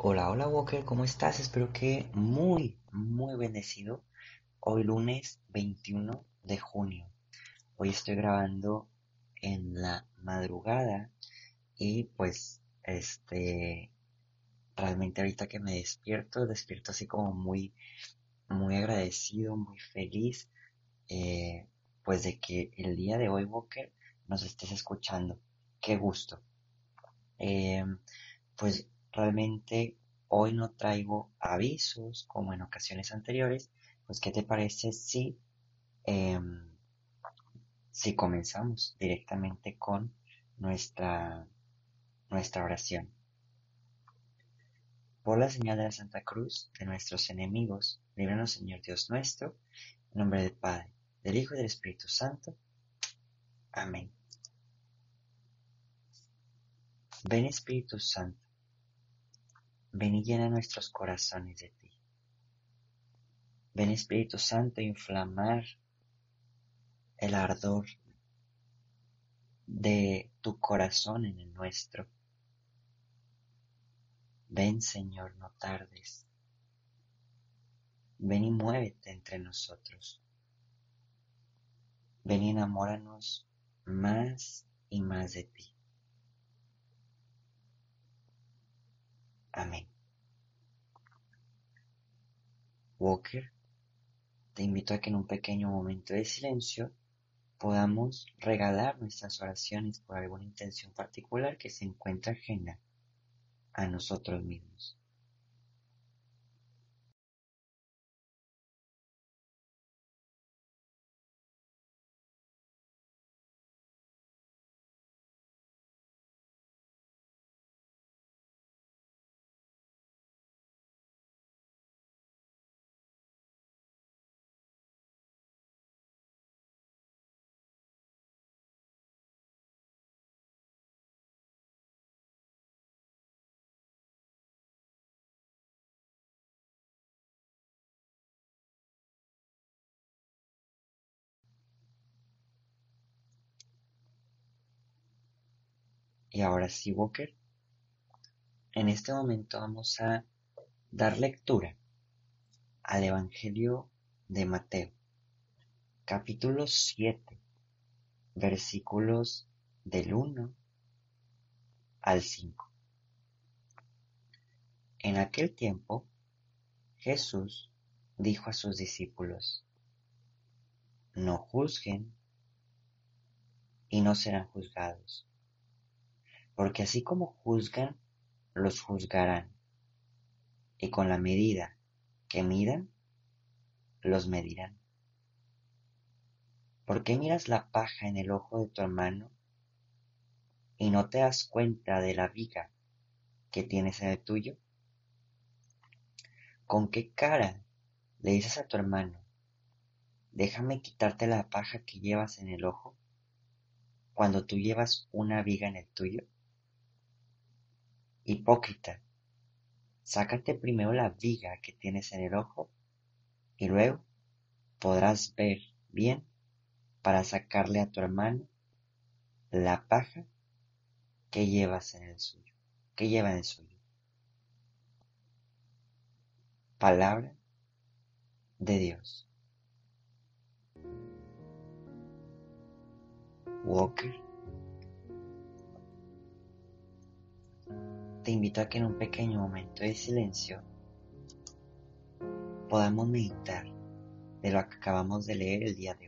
Hola, hola Walker, ¿cómo estás? Espero que muy, muy bendecido. Hoy lunes 21 de junio. Hoy estoy grabando en la madrugada y pues este realmente ahorita que me despierto, despierto así como muy, muy agradecido, muy feliz, eh, pues de que el día de hoy Walker nos estés escuchando. Qué gusto. Eh, pues realmente hoy no traigo avisos como en ocasiones anteriores, pues ¿qué te parece si, em, si comenzamos directamente con nuestra, nuestra oración? Por la señal de la Santa Cruz de nuestros enemigos, líbranos Señor Dios nuestro, en nombre del Padre, del Hijo y del Espíritu Santo. Amén. Ven Espíritu Santo Ven y llena nuestros corazones de ti. Ven Espíritu Santo inflamar el ardor de tu corazón en el nuestro. Ven Señor, no tardes. Ven y muévete entre nosotros. Ven y enamóranos más y más de ti. Amén. Walker, te invito a que en un pequeño momento de silencio podamos regalar nuestras oraciones por alguna intención particular que se encuentra ajena a nosotros mismos. Y ahora sí, Walker, en este momento vamos a dar lectura al Evangelio de Mateo, capítulo 7, versículos del 1 al 5. En aquel tiempo, Jesús dijo a sus discípulos, no juzguen y no serán juzgados porque así como juzgan, los juzgarán, y con la medida que midan, los medirán. ¿Por qué miras la paja en el ojo de tu hermano y no te das cuenta de la viga que tienes en el tuyo? ¿Con qué cara le dices a tu hermano, déjame quitarte la paja que llevas en el ojo, cuando tú llevas una viga en el tuyo? Hipócrita, sácate primero la viga que tienes en el ojo, y luego podrás ver bien para sacarle a tu hermano la paja que llevas en el suyo, que lleva en el suyo. Palabra de Dios. Walker te invito a que en un pequeño momento de silencio podamos meditar de lo que acabamos de leer el día de hoy.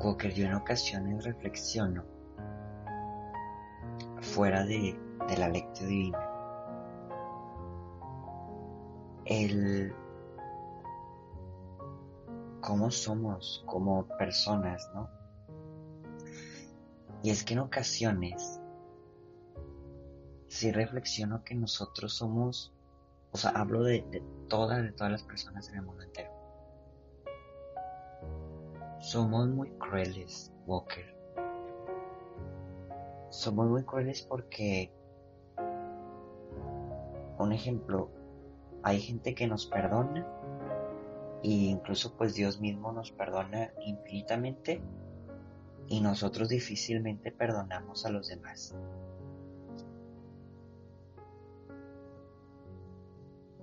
Walker, yo en ocasiones reflexiono fuera de, de la lectura divina. El cómo somos como personas, ¿no? Y es que en ocasiones sí reflexiono que nosotros somos, o sea, hablo de, de todas, de todas las personas en el mundo entero. Somos muy crueles, Walker. Somos muy crueles porque, un ejemplo, hay gente que nos perdona e incluso pues Dios mismo nos perdona infinitamente y nosotros difícilmente perdonamos a los demás.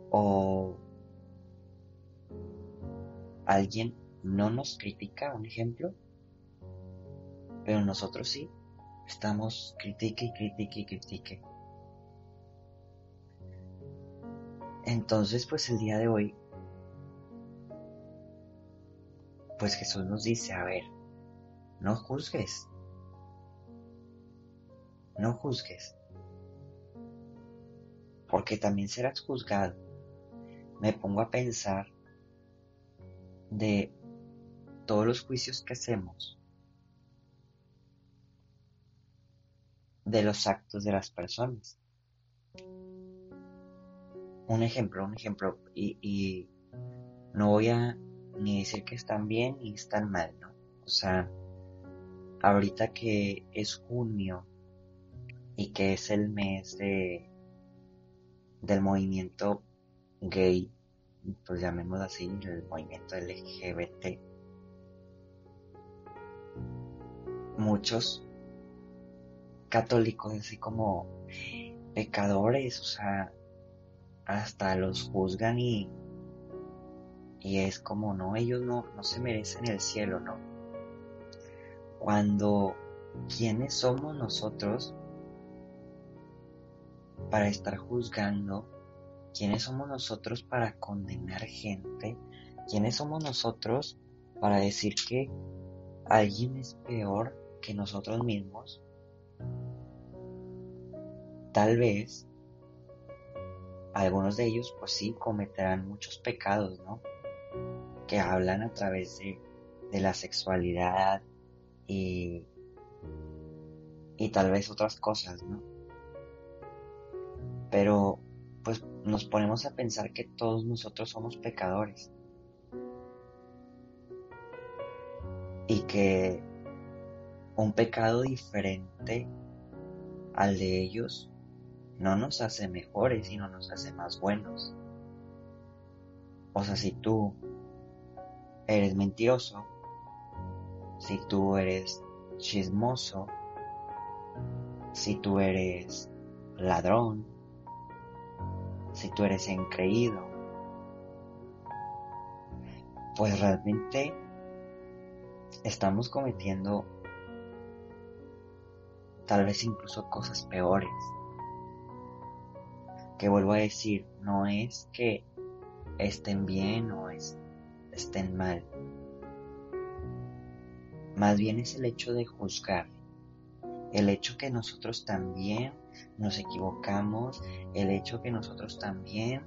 O alguien no nos critica, un ejemplo, pero nosotros sí, estamos critique y critique y critique. Entonces, pues el día de hoy, pues Jesús nos dice, a ver, no juzgues, no juzgues, porque también serás juzgado. Me pongo a pensar de todos los juicios que hacemos, de los actos de las personas. Un ejemplo, un ejemplo, y, no voy a ni decir que están bien ni están mal, ¿no? O sea, ahorita que es junio y que es el mes de del movimiento gay, pues llamémoslo así, el movimiento LGBT, muchos católicos así como pecadores, o sea, hasta los juzgan y, y es como, no, ellos no, no se merecen el cielo, ¿no? Cuando, ¿quiénes somos nosotros para estar juzgando? ¿Quiénes somos nosotros para condenar gente? ¿Quiénes somos nosotros para decir que alguien es peor que nosotros mismos, tal vez algunos de ellos pues sí cometerán muchos pecados, ¿no? Que hablan a través de, de la sexualidad y, y tal vez otras cosas, ¿no? Pero pues nos ponemos a pensar que todos nosotros somos pecadores y que un pecado diferente al de ellos no nos hace mejores, sino nos hace más buenos. O sea, si tú eres mentiroso, si tú eres chismoso, si tú eres ladrón, si tú eres increído, pues realmente estamos cometiendo tal vez incluso cosas peores. Que vuelvo a decir, no es que estén bien o estén mal. Más bien es el hecho de juzgar. El hecho que nosotros también nos equivocamos. El hecho que nosotros también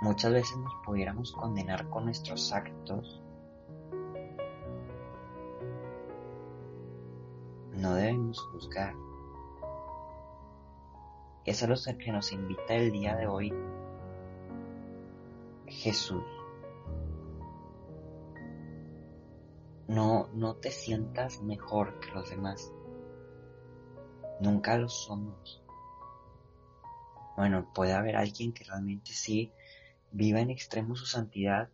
muchas veces nos pudiéramos condenar con nuestros actos no debemos juzgar. Eso es lo que nos invita el día de hoy Jesús. No, no te sientas mejor que los demás. Nunca lo somos. Bueno, puede haber alguien que realmente sí viva en extremo su santidad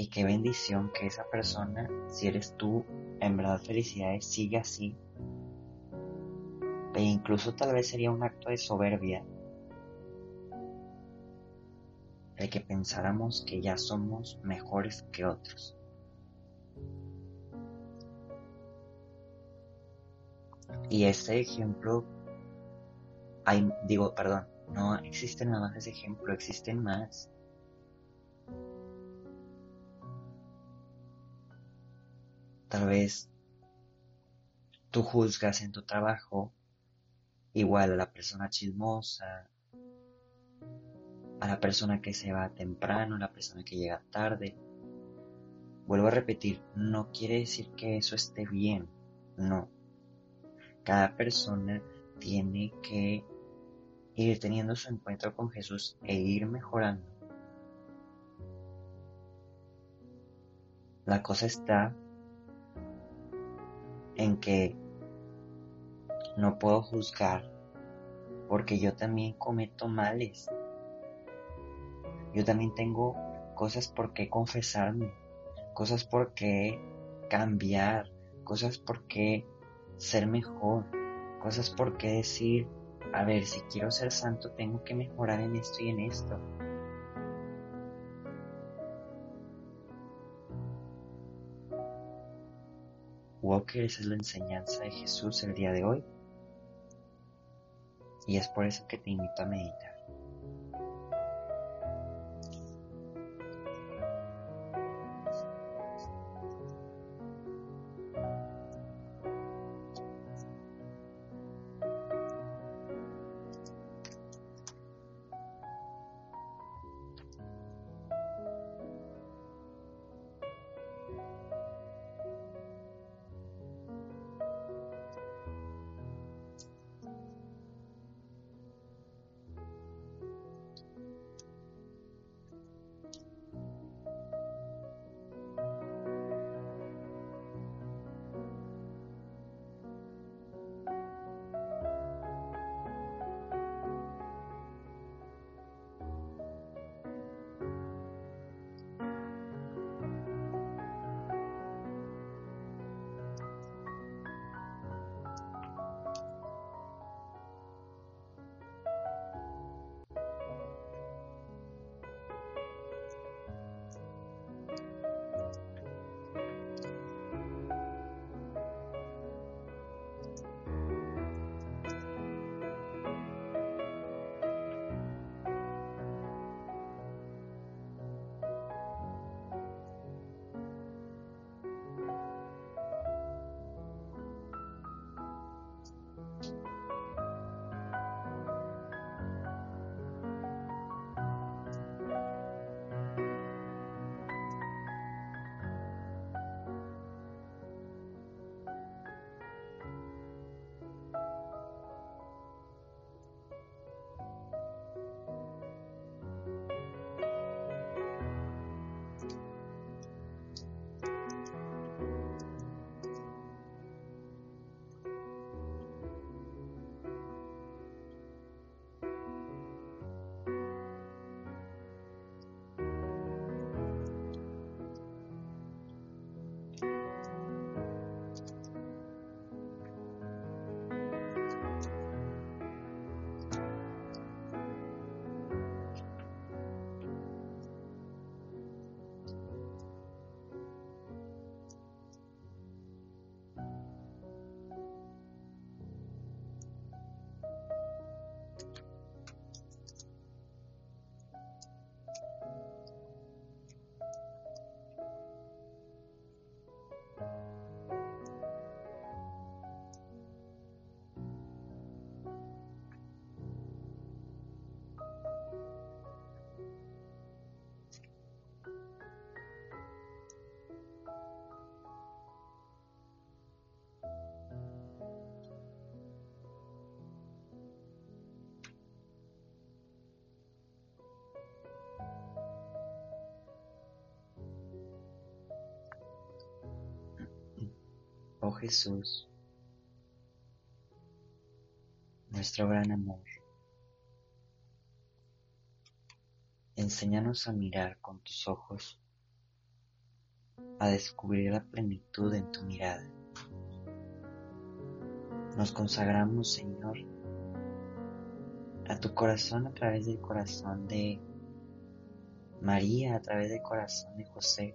y qué bendición que esa persona, si eres tú, en verdad felicidades, sigue así e incluso tal vez sería un acto de soberbia el que pensáramos que ya somos mejores que otros. Y ese ejemplo, digo, perdón, no existe nada más ese ejemplo, existen más. Tal vez tú juzgas en tu trabajo igual a la persona chismosa, a la persona que se va temprano, a la persona que llega tarde. Vuelvo a repetir, no quiere decir que eso esté bien, no. Cada persona tiene que ir teniendo su encuentro con Jesús e ir mejorando. La cosa está en que no puedo juzgar porque yo también cometo males. Yo también tengo cosas por qué confesarme, cosas por qué cambiar, cosas por qué ser mejor, cosas por qué decir, a ver, si quiero ser santo tengo que mejorar en esto y en esto. Walker, esa es la enseñanza de Jesús el día de hoy. Y es por eso que te invito a meditar. Oh Jesús, nuestro gran amor, enséñanos a mirar con tus ojos, a descubrir la plenitud en tu mirada. Nos consagramos, Señor, a tu corazón a través del corazón de María, a través del corazón de José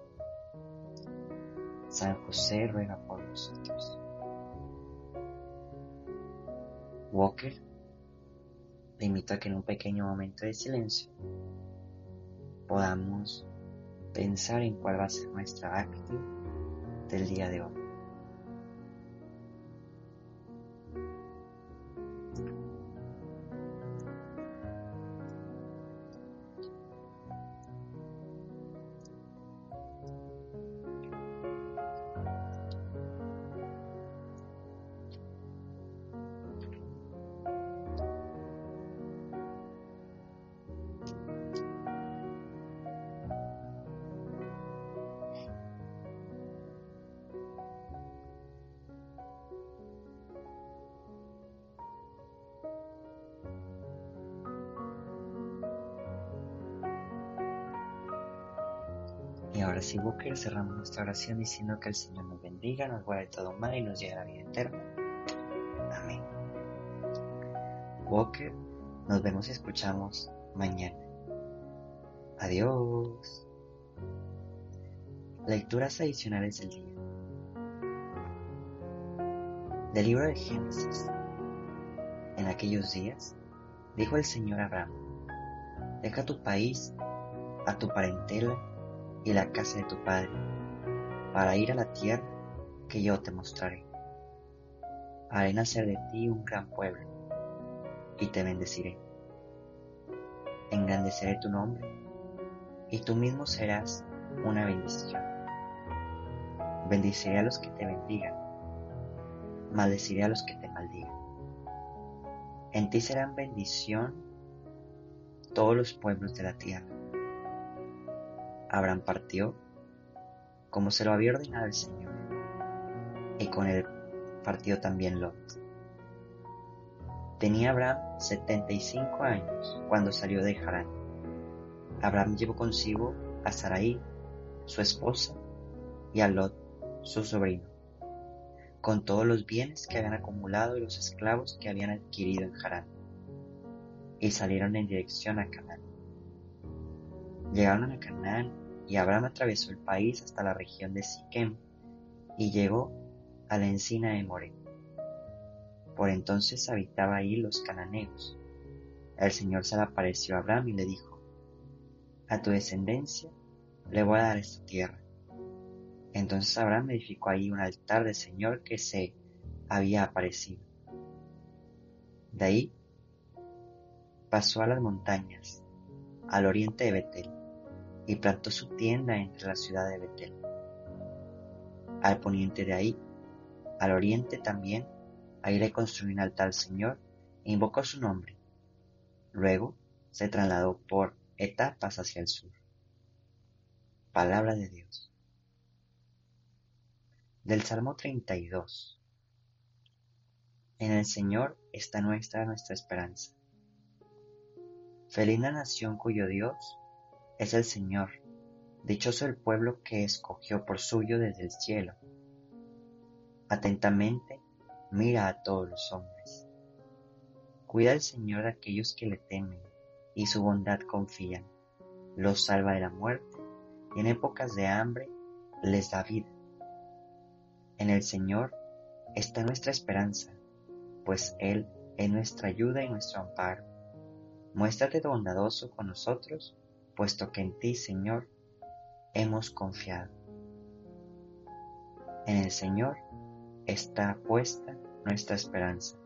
San José ruega por nosotros. Walker, te invito a que en un pequeño momento de silencio podamos pensar en cuál va a ser nuestra actitud del día de hoy. Ahora sí, Booker, cerramos nuestra oración diciendo que el Señor nos bendiga, nos guarde todo mal y nos lleve a la vida eterna. Amén. Walker, nos vemos y escuchamos mañana. Adiós. Lecturas adicionales del día. Del libro de Génesis. En aquellos días, dijo el Señor Abraham, deja tu país, a tu parentela y la casa de tu padre, para ir a la tierra que yo te mostraré. Haré nacer de ti un gran pueblo, y te bendeciré. Engrandeceré tu nombre, y tú mismo serás una bendición. Bendiciré a los que te bendigan, maldeciré a los que te maldigan. En ti serán bendición todos los pueblos de la tierra Abraham partió como se lo había ordenado el Señor, y con él partió también Lot. Tenía Abraham setenta y cinco años cuando salió de Harán. Abraham llevó consigo a Sarai, su esposa, y a Lot, su sobrino, con todos los bienes que habían acumulado y los esclavos que habían adquirido en Harán, y salieron en dirección a Canaán. Llegaron a Canaán y Abraham atravesó el país hasta la región de Siquem y llegó a la encina de More. Por entonces habitaba ahí los cananeos. El Señor se le apareció a Abraham y le dijo, A tu descendencia le voy a dar esta tierra. Entonces Abraham edificó ahí un altar del Señor que se había aparecido. De ahí pasó a las montañas, al oriente de Betel y plantó su tienda entre la ciudad de Betel. Al poniente de ahí, al oriente también, ahí le construyó un altar al Señor e invocó su nombre. Luego se trasladó por etapas hacia el sur. Palabra de Dios. Del Salmo 32. En el Señor está nuestra nuestra esperanza. Feliz la nación cuyo Dios es el Señor. Dichoso el pueblo que escogió por suyo desde el cielo. Atentamente mira a todos los hombres. Cuida el Señor de aquellos que le temen y su bondad confían. Los salva de la muerte y en épocas de hambre les da vida. En el Señor está nuestra esperanza, pues Él es nuestra ayuda y nuestro amparo. Muéstrate bondadoso con nosotros puesto que en ti, Señor, hemos confiado. En el Señor está puesta nuestra esperanza.